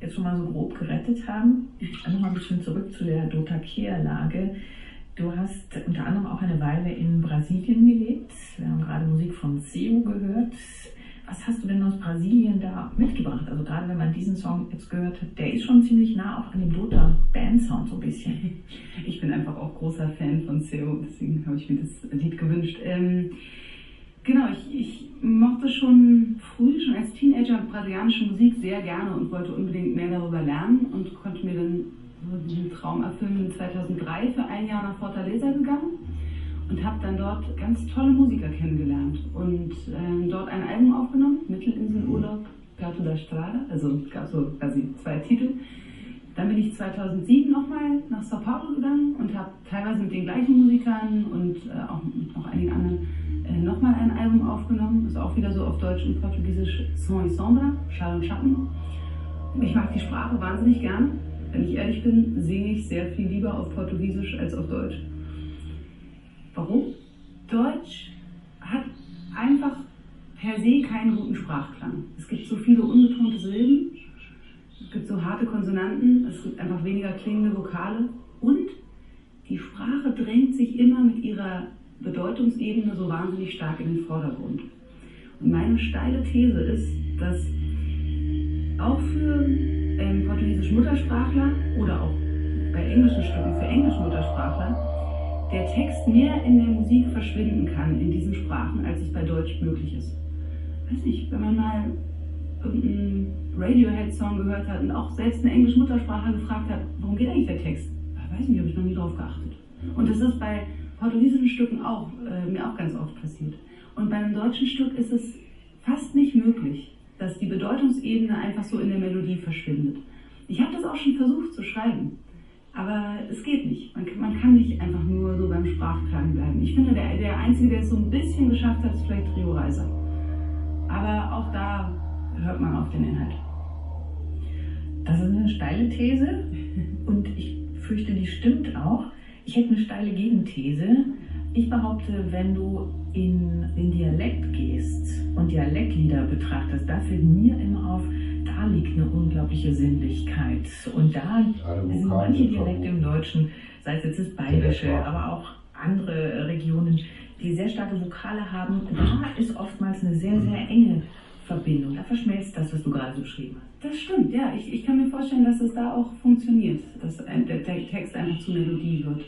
Jetzt schon mal so grob gerettet haben. Nochmal ein bisschen zurück zu der Dothakia-Lage. Du hast unter anderem auch eine Weile in Brasilien gelebt. Wir haben gerade Musik von Seu gehört. Was hast du denn aus Brasilien da mitgebracht? Also gerade wenn man diesen Song jetzt gehört hat, der ist schon ziemlich nah auch an dem Dota Band Sound so ein bisschen. Ich bin einfach auch großer Fan von Seu, deswegen habe ich mir das Lied gewünscht. Ähm, genau, ich, ich mochte schon früh, schon als Teenager, brasilianische Musik sehr gerne und wollte unbedingt mehr darüber lernen und konnte mir dann so diesen Traum erfüllen. 2003 für ein Jahr nach Fortaleza gegangen und habe dann dort ganz tolle Musiker kennengelernt und äh, dort ein Album aufgenommen, Mittelinselurlaub, Gato da Strada, also gab so quasi zwei Titel. Dann bin ich 2007 nochmal nach Sao Paulo gegangen und habe teilweise mit den gleichen Musikern und äh, auch mit noch einigen anderen äh, nochmal ein Album aufgenommen, ist auch wieder so auf Deutsch und Portugiesisch Son y Sombra, Schall und Schatten. Ich mag die Sprache wahnsinnig gern. Wenn ich ehrlich bin, singe ich sehr viel lieber auf Portugiesisch als auf Deutsch. Warum? Deutsch hat einfach per se keinen guten Sprachklang. Es gibt so viele unbetonte Silben, es gibt so harte Konsonanten, es gibt einfach weniger klingende Vokale und die Sprache drängt sich immer mit ihrer Bedeutungsebene so wahnsinnig stark in den Vordergrund. Und meine steile These ist, dass auch für ähm, portugiesische Muttersprachler oder auch bei englischen Stücken für englische Muttersprachler der Text mehr in der Musik verschwinden kann in diesen Sprachen, als es bei Deutsch möglich ist. Weiß nicht, wenn man mal irgendeinen Radiohead-Song gehört hat und auch selbst eine englische Muttersprachler gefragt hat, worum geht eigentlich der Text? Weiß nicht, habe ich noch nie drauf geachtet. Und das ist bei portugiesischen Stücken auch, äh, mir auch ganz oft passiert. Und bei einem deutschen Stück ist es fast nicht möglich, dass die Bedeutungsebene einfach so in der Melodie verschwindet. Ich habe das auch schon versucht zu schreiben, aber es geht nicht. Man, man, kann nicht einfach nur so beim Sprachklang bleiben. Ich finde, der, der Einzige, der es so ein bisschen geschafft hat, ist vielleicht Rio Reiser. Aber auch da hört man auf den Inhalt. Das ist eine steile These und ich fürchte, die stimmt auch. Ich hätte eine steile Gegenthese. Ich behaupte, wenn du in den Dialekt gehst und Dialektlieder betrachtest, da fällt mir immer auf, da liegt eine unglaubliche Sinnlichkeit. Und da sind manche Dialekte im Deutschen, sei es jetzt das Bayerische, aber auch andere Regionen, die sehr starke Vokale haben, da ist oftmals eine sehr, sehr enge Verbindung. Da verschmelzt das, was du gerade so beschrieben hast. Das stimmt, ja. Ich, ich kann mir vorstellen, dass es da auch funktioniert, dass der, der Text einfach zur Melodie wird.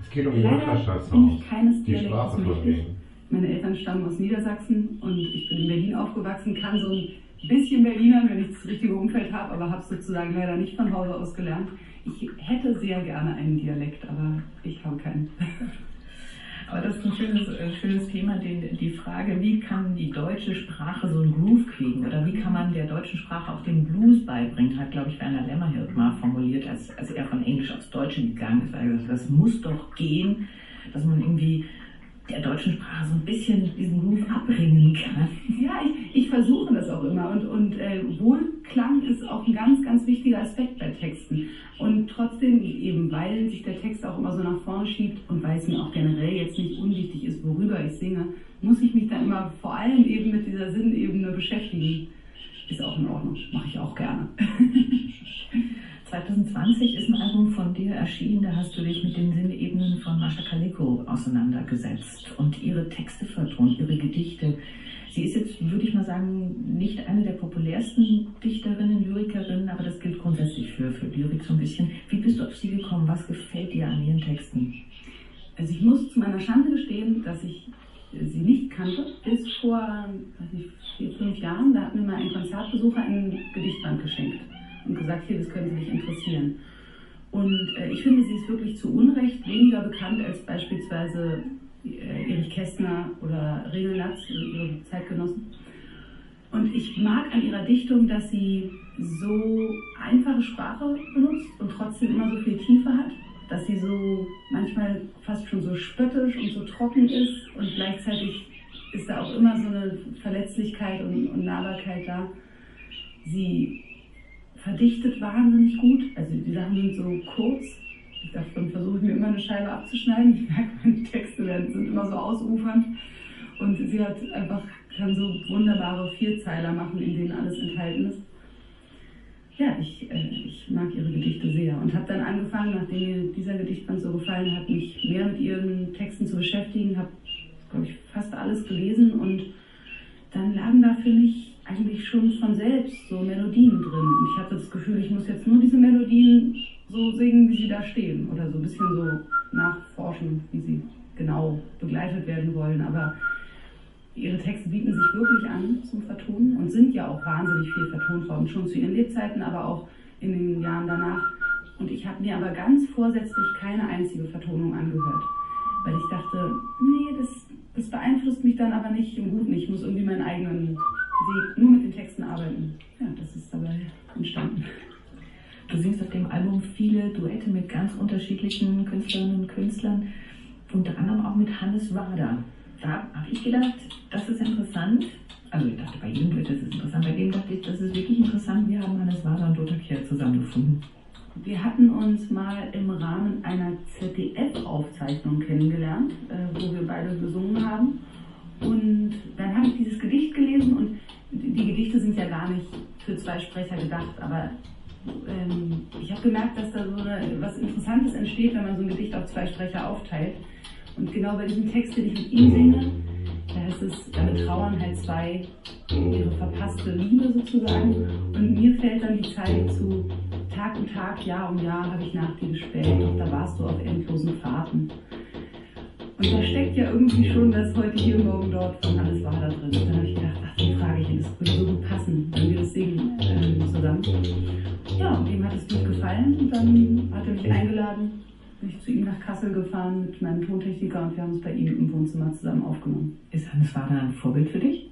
Es geht um die Mutterschaft keines die Sprache mächtig. Meine Eltern stammen aus Niedersachsen und ich bin in Berlin aufgewachsen, kann so ein bisschen Berliner, wenn ich das richtige Umfeld habe, aber habe es sozusagen leider nicht von Hause aus gelernt. Ich hätte sehr gerne einen Dialekt, aber ich habe keinen. Aber das ist ein schönes, ein schönes Thema, die, die Frage, wie kann die deutsche Sprache so einen Groove kriegen oder wie kann man der deutschen Sprache auch den Blues beibringen, hat, glaube ich, Werner Lämmerhirt mal formuliert, als, als er von Englisch aufs Deutsche gegangen ist. Gesagt, das muss doch gehen, dass man irgendwie der deutschen Sprache so ein bisschen diesen Groove abbringen kann. Ja, ich, ich versuche das auch immer und, und äh, Wohlklang ist auch ein ganz, ganz wichtiger Aspekt bei Texten. Und trotzdem, eben weil sich der Text auch immer so nach vorne schiebt und weil es mir auch generell jetzt nicht unwichtig ist, worüber ich singe, muss ich mich dann immer vor allem eben mit dieser Sinnebene beschäftigen. Ist auch in Ordnung, mache ich auch gerne. 2020 ist ein Album von dir erschienen, da hast du dich mit den Sinnebenen von Mascha Kaleko auseinandergesetzt und ihre Texte vertont, ihre Gedichte. Sie ist jetzt, würde ich mal sagen, nicht eine der populärsten Dichterinnen, Lyrikerinnen, aber das gilt grundsätzlich für, für Lyrik so ein bisschen. Wie bist du auf sie gekommen? Was gefällt dir an ihren Texten? Also ich muss zu meiner Schande gestehen, dass ich sie nicht kannte, bis vor weiß nicht, vier, fünf Jahren. Da hat mir mal ein Konzertbesucher ein Gedichtband geschenkt und gesagt, hier, das könnte sich interessieren. Und äh, ich finde, sie ist wirklich zu Unrecht weniger bekannt als beispielsweise äh, Erich Kästner oder Regelnatz, ihre Zeitgenossen. Und ich mag an ihrer Dichtung, dass sie so einfache Sprache benutzt und trotzdem immer so viel Tiefe hat, dass sie so manchmal fast schon so spöttisch und so trocken ist und gleichzeitig ist da auch immer so eine Verletzlichkeit und, und Nahbarkeit da. Sie verdichtet wahnsinnig gut, also die Sachen sind so kurz, Davon versuche ich mir immer eine Scheibe abzuschneiden. Ich merke, meine Texte werden, sind immer so ausufernd. Und sie hat einfach, kann so wunderbare Vierzeiler machen, in denen alles enthalten ist. Ja, ich, äh, ich mag ihre Gedichte sehr und habe dann angefangen, nachdem mir dieser Gedichtband so gefallen hat, mich mehr mit ihren Texten zu beschäftigen, habe, glaube ich, fast alles gelesen und dann lagen da für mich eigentlich schon von selbst so Melodien drin. Und ich hatte das Gefühl, ich muss jetzt nur diese Melodien so singen, wie sie da stehen oder so ein bisschen so nachforschen, wie sie genau begleitet werden wollen. Aber ihre Texte bieten sich wirklich an zum Vertonen und sind ja auch wahnsinnig viel vertont worden, schon zu ihren Lebzeiten, aber auch in den Jahren danach. Und ich habe mir aber ganz vorsätzlich keine einzige Vertonung angehört, weil ich dachte, nee, das, das beeinflusst mich dann aber nicht im Guten. Ich muss irgendwie meinen eigenen Weg nur mit den Texten arbeiten. Ja, das ist dabei entstanden. Du singst auf dem Album viele Duette mit ganz unterschiedlichen Künstlerinnen und Künstlern, unter anderem auch mit Hannes Wader. Da habe ich gedacht, das ist interessant. Also ich dachte, bei jedem Duett ist es interessant. Bei dem dachte ich, das ist wirklich interessant. Wir haben Hannes Wader und Dota Kier zusammengefunden. Wir hatten uns mal im Rahmen einer ZDF-Aufzeichnung kennengelernt, äh, wo wir beide gesungen haben. Und dann habe ich dieses Gedicht gelesen und die Gedichte sind ja gar nicht für zwei Sprecher gedacht, aber ähm, ich habe gemerkt, dass da so eine, was Interessantes entsteht, wenn man so ein Gedicht auf zwei Sprecher aufteilt. Und genau bei diesem Text, den ich mit ihm singe, da heißt es, da betrauern halt zwei ihre verpasste Liebe sozusagen. Und mir fällt dann die Zeit zu, Tag um Tag, Jahr um Jahr habe ich nach dir gespäht, doch da warst du auf endlosen Fahrten. Und da steckt ja irgendwie schon das heute hier, morgen dort von alles war da drin. Und dann habe ich gedacht, ach, den frage ich ihn, das würde so gut passen, wenn wir das singen äh, zusammen. Ja, und ihm hat es gut gefallen und dann hat er mich eingeladen, bin ich zu ihm nach Kassel gefahren mit meinem Tontechniker und wir haben es bei ihm im Wohnzimmer zusammen aufgenommen. Ist Hannes Wader ein Vorbild für dich?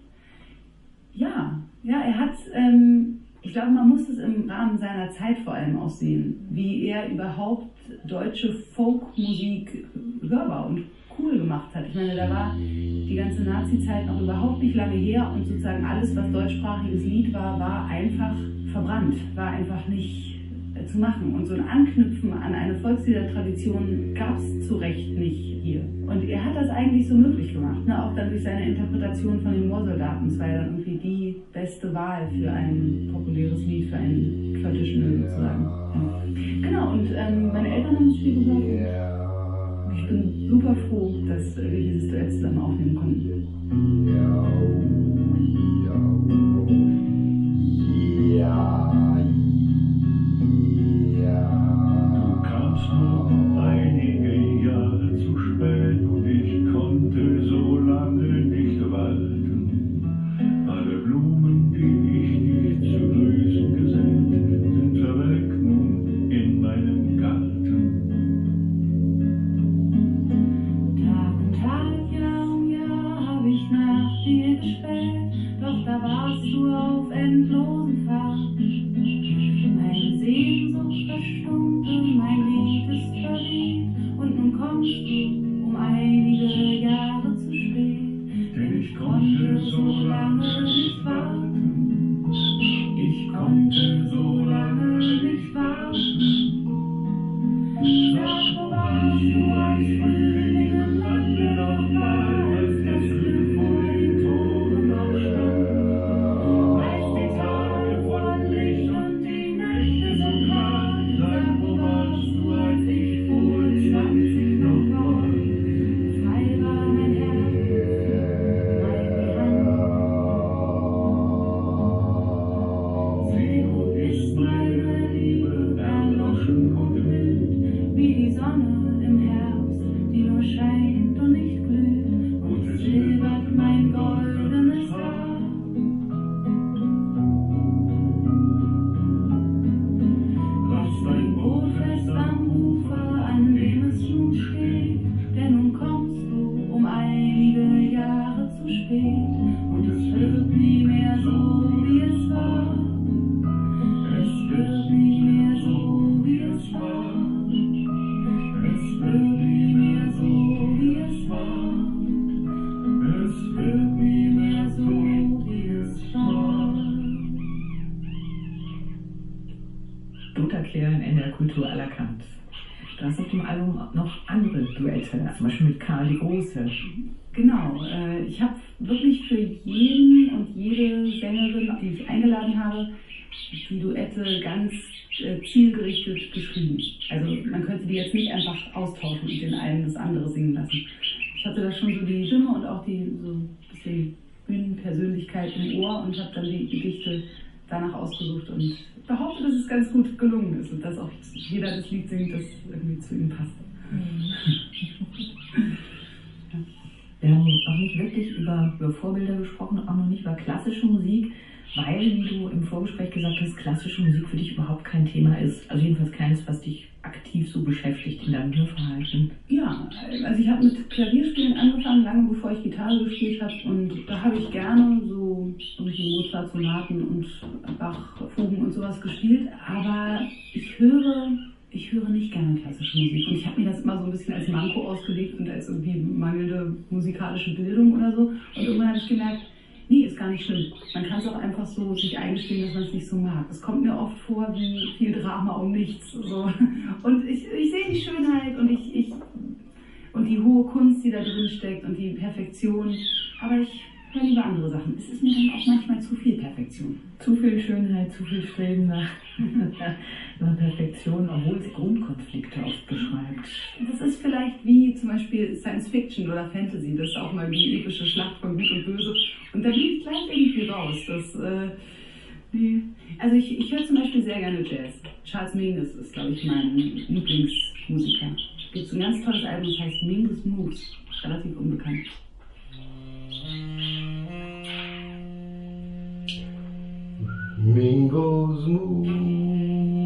Ja, ja, er hat, ähm, ich glaube, man muss es im Rahmen seiner Zeit vor allem auch sehen, wie er überhaupt deutsche Folkmusik hörbar und cool gemacht hat. Ich meine, da war die ganze Nazi-Zeit noch überhaupt nicht lange her und sozusagen alles, was deutschsprachiges Lied war, war einfach verbrannt, war einfach nicht äh, zu machen. Und so ein Anknüpfen an eine Volksliedertradition gab es zu Recht nicht hier. Und er hat das eigentlich so möglich gemacht, ne? auch dann durch seine Interpretation von den Moorsoldaten. Das war ja dann irgendwie die beste Wahl für ein populäres Lied, für einen Traditional sozusagen. Ja. Genau, und ähm, meine Eltern haben gehört. Ich bin super dass wir dieses Duett zusammen aufnehmen konnten. Hatte da schon so die Stimme und auch die so bisschen Bühnenpersönlichkeit im Ohr und habe dann die Gedichte danach ausgesucht und behaupte, dass es ganz gut gelungen ist und dass auch jeder das Lied singt, das irgendwie zu ihm passt. Mhm. Wir haben noch nicht wirklich über, über Vorbilder gesprochen, auch noch nicht über klassische Musik, weil, wie du im Vorgespräch gesagt hast, klassische Musik für dich überhaupt kein Thema ist. Also jedenfalls keines, was dich aktiv so beschäftigt in deinem Hörverhalten. Ja, also ich habe mit Klavierspielen angefangen, lange bevor ich Gitarre gespielt habe. Und da habe ich gerne so Mozart-Sonaten und Bach-Fugen und sowas gespielt. Aber ich höre ich höre nicht gerne klassische Musik. Und ich habe mir das immer so ein bisschen als Manko ausgelegt und als irgendwie mangelnde musikalische Bildung oder so. Und irgendwann habe ich gemerkt, nee, ist gar nicht schlimm. Man kann es auch einfach so sich eingestehen, dass man es nicht so mag. Es kommt mir oft vor wie viel Drama um nichts. So. Und ich, ich sehe die Schönheit und ich, ich und die hohe Kunst, die da drin steckt und die Perfektion. Aber ich höre lieber andere Sachen. Es ist mir dann auch manchmal zu viel Perfektion. Zu viel Schönheit, zu viel Streben nach, nach Perfektion, obwohl sie Grundkonflikte oft beschreibt. Das ist vielleicht wie zum Beispiel Science Fiction oder Fantasy. Das ist auch mal die epische Schlacht von Gut und Böse. Und da bin ich gleich irgendwie raus. Das, äh, nee. Also ich, ich höre zum Beispiel sehr gerne Jazz. Charles Mingus ist, glaube ich, mein Lieblingsmusiker. Es gibt so ein ganz tolles Album, das heißt Mingus Moves. Relativ unbekannt. Mingo's move.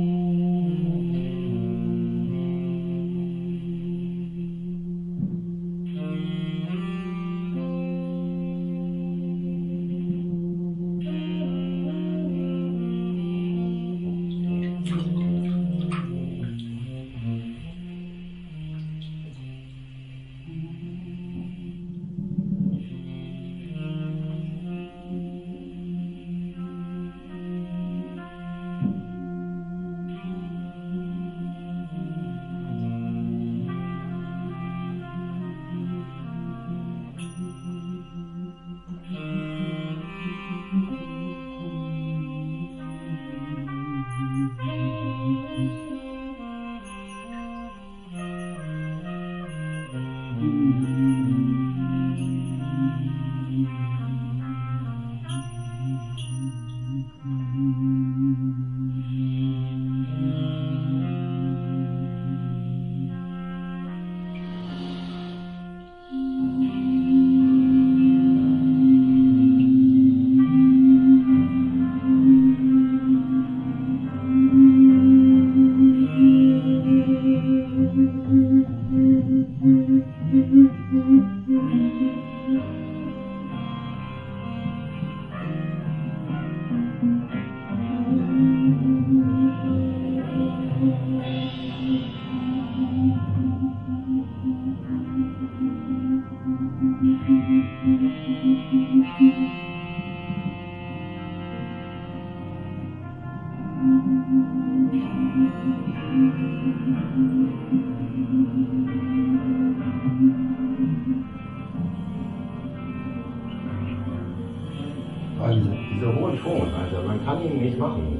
Diese, dieser hohe Ton, also man kann ihn nicht machen.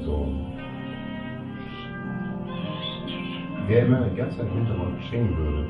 Wer immer Zeit im Hintergrund stehen würde.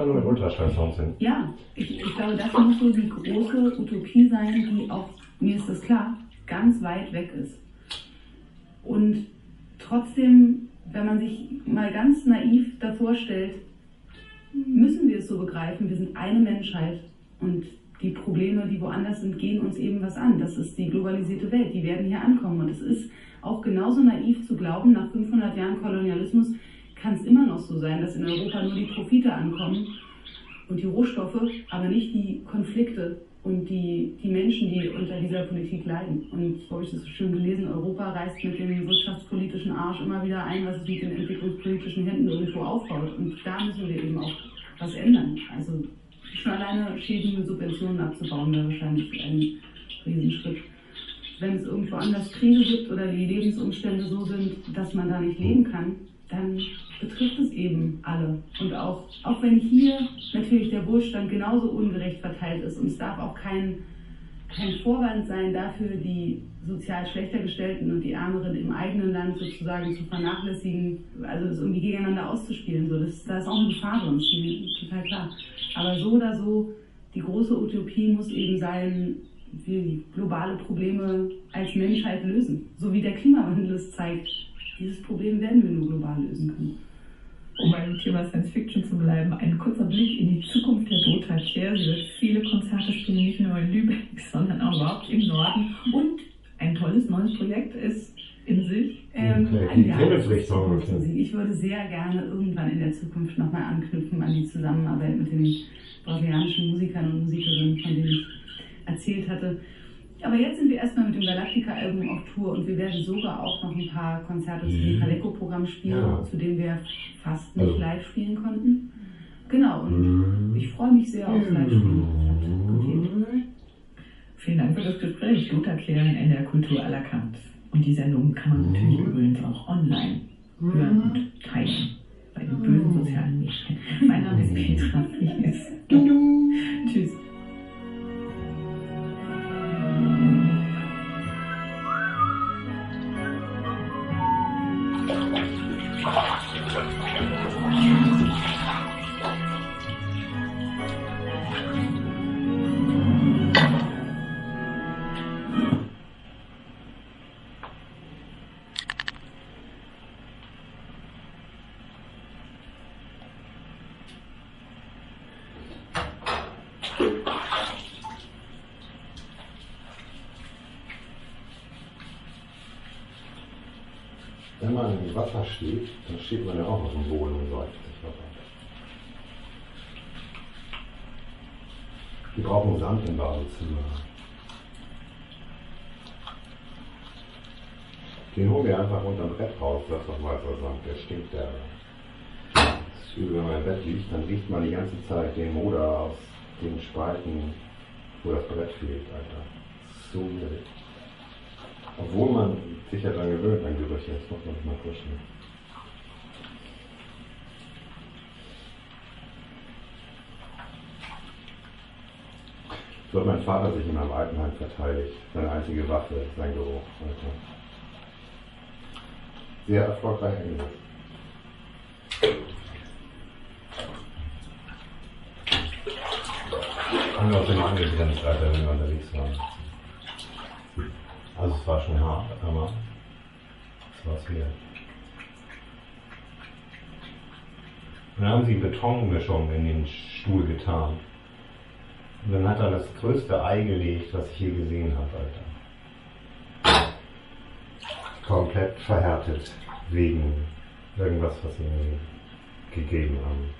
Man nur mit Ultraschallsounds hin. Ja, ich, ich glaube, das muss so die große Utopie sein, die auch, mir ist das klar, ganz weit weg ist. Und trotzdem, wenn man sich mal ganz naiv davor stellt, müssen wir es so begreifen, wir sind eine Menschheit und die Probleme, die woanders sind, gehen uns eben was an. Das ist die globalisierte Welt, die werden hier ankommen. Und es ist auch genauso naiv zu glauben, nach 500 Jahren Kolonialismus kann es immer noch so sein, dass in Europa nur die Profite ankommen und die Rohstoffe, aber nicht die Konflikte und die, die Menschen, die unter dieser Politik leiden. Und habe ich das so schön gelesen, Europa reißt mit dem wirtschaftspolitischen Arsch immer wieder ein, was es mit den entwicklungspolitischen Händen irgendwo aufbaut. Und da müssen wir eben auch was ändern. Also schon alleine Schäden mit Subventionen abzubauen, wäre wahrscheinlich ein Riesenschritt. Wenn es irgendwo anders Kriege gibt oder die Lebensumstände so sind, dass man da nicht leben kann, dann betrifft es eben alle. Und auch, auch wenn hier natürlich der Wohlstand genauso ungerecht verteilt ist und es darf auch kein, kein Vorwand sein dafür, die sozial schlechter gestellten und die Ärmeren im eigenen Land sozusagen zu vernachlässigen, also es irgendwie gegeneinander auszuspielen. So, das, da ist auch eine Gefahr drin, ist total klar. Aber so oder so, die große Utopie muss eben sein, wir globale Probleme als Menschheit lösen. So wie der Klimawandel es zeigt. Dieses Problem werden wir nur global lösen können um beim Thema Science Fiction zu bleiben, ein kurzer Blick in die Zukunft der Dota Care. Sie wird viele Konzerte spielen, nicht nur in Lübeck, sondern auch überhaupt im Norden. Und ein tolles neues Projekt ist in sich. Ähm, die. Ich würde sehr gerne irgendwann in der Zukunft nochmal anknüpfen an die Zusammenarbeit mit den brasilianischen Musikern und Musikerinnen, von denen ich erzählt hatte. Aber jetzt sind wir erstmal mit dem Galactica-Album auf Tour und wir werden sogar auch noch ein paar Konzerte mhm. zu dem Caleco-Programm spielen, ja. zu dem wir fast nicht also. live spielen konnten. Genau, und mhm. ich freue mich sehr auf Live-Spielen. Mhm. Vielen Dank für das Gespräch. Lothar Klären in NDR Kultur à la carte. Und die Sendung kann man natürlich mhm. übrigens auch online hören und teilen bei den bösen sozialen Medien. Mein Name ist Petra Fries. Tschüss. Steht, dann steht man ja auch auf dem Boden und ab. Die brauchen Sand im Badezimmer. Den holen wir einfach unter dem Bett raus, das ist doch weißer Sand, der stinkt der. Wenn im Bett liegt, dann riecht man die ganze Zeit den Moder aus den Spalten, wo das Brett fehlt, Alter. So widerlich. Obwohl man sich ja daran gewöhnt an Gerüche, das muss man sich mal vorstellen. So hat mein Vater sich in meinem Altenheim verteidigt. Seine einzige Waffe, sein Geruch. Alter. Sehr erfolgreich eingesetzt. Haben wir uns immer angegrenzt, Alter, wenn wir unterwegs waren. Also es war schon hart, aber es war es wert. Und dann haben sie Betonmischung in den Stuhl getan. Und dann hat er das größte Ei gelegt, was ich je gesehen habe, Alter. Komplett verhärtet wegen irgendwas, was sie mir gegeben haben.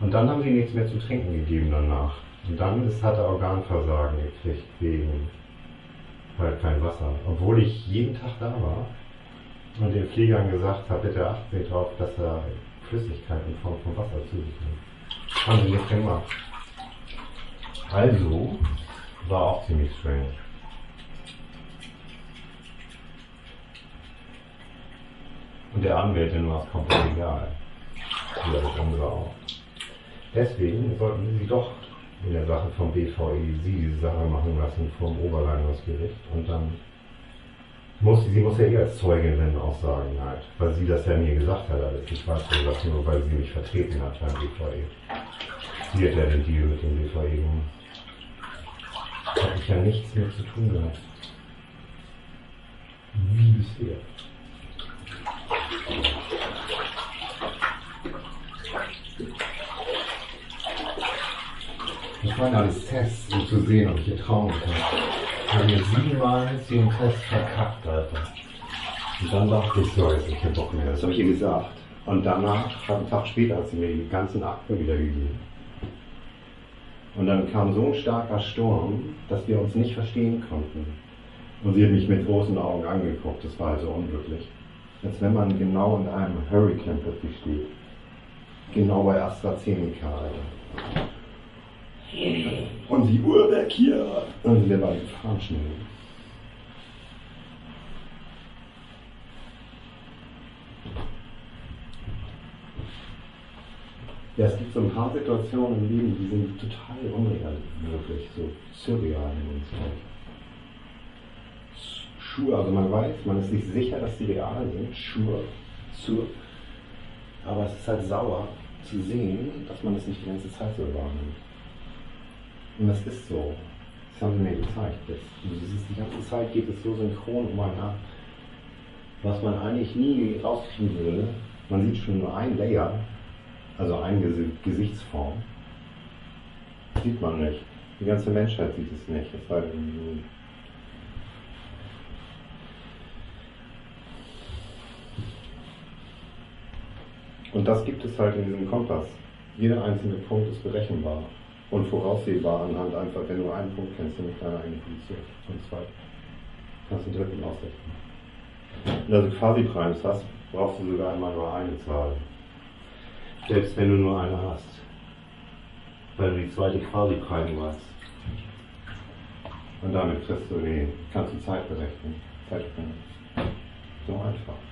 Und dann haben sie nichts mehr zu trinken gegeben danach. Und dann ist, hat er Organversagen gekriegt wegen halt kein Wasser. Obwohl ich jeden Tag da war und den Pflegern gesagt habe, bitte achten Sie darauf, dass er Flüssigkeit in Form von Wasser zu sich nimmt. Haben sie nicht gemacht. Also, war auch ziemlich strange. Und der Anwältin war es komplett egal. Die unsere auch. Deswegen sollten sie doch in der Sache vom sie diese Sache machen lassen vom Oberleitungsgericht und dann muss sie muss ja eh als Zeugin dann aussagen halt, weil sie das ja mir gesagt hat alles. Ich weiß das nur, weil sie mich vertreten hat beim BVI. Sie hat ja den Deal mit dem BVI gemacht habe ich ja nichts mehr zu tun gehabt. Wie bisher. Waren alles Tests, um zu sehen, ob ich hier trauen kann. Ich habe mir siebenmal den Test verkackt, Alter. Und dann dachte ich, so, jetzt ich keinen Bock mehr. Das habe ich ihr gesagt. Und danach, einen Tag später, hat sie mir die ganzen Akten wiedergegeben. Und dann kam so ein starker Sturm, dass wir uns nicht verstehen konnten. Und sie hat mich mit großen Augen angeguckt, das war also unglücklich. Als wenn man genau in einem Hurricane plötzlich steht. Genau bei AstraZeneca. Alter. Und die Uhr weg hier. Und wir waren gefahren schnell. Ja, es gibt so ein paar Situationen im Leben, die sind total unreal, wirklich, so surreal in uns. Schuhe, also man weiß, man ist sich sicher, dass die real sind, Schuhe, sur, aber es ist halt sauer zu sehen, dass man es nicht die ganze Zeit so wahrnimmt. Und das ist so. Das haben sie mir gezeigt. Das, siehst, die ganze Zeit geht es so synchron um einen ab, was man eigentlich nie rauskriegen würde. Man sieht schon nur ein Layer, also eine Gesichtsform. Sieht man nicht. Die ganze Menschheit sieht es nicht. Das war Und das gibt es halt in diesem Kompass. Jeder einzelne Punkt ist berechenbar und voraussehbar anhand einfach, wenn du einen Punkt kennst, nämlich deine eigene Position. Und zwei. Kannst du dritten ausrechnen. Wenn du also quasi Primes hast, brauchst du sogar einmal nur eine Zahl. Selbst wenn du nur eine hast. Weil du die zweite quasi Prime weißt. Und damit kriegst du die, du Zeit berechnen. Zeit berechnen. So einfach.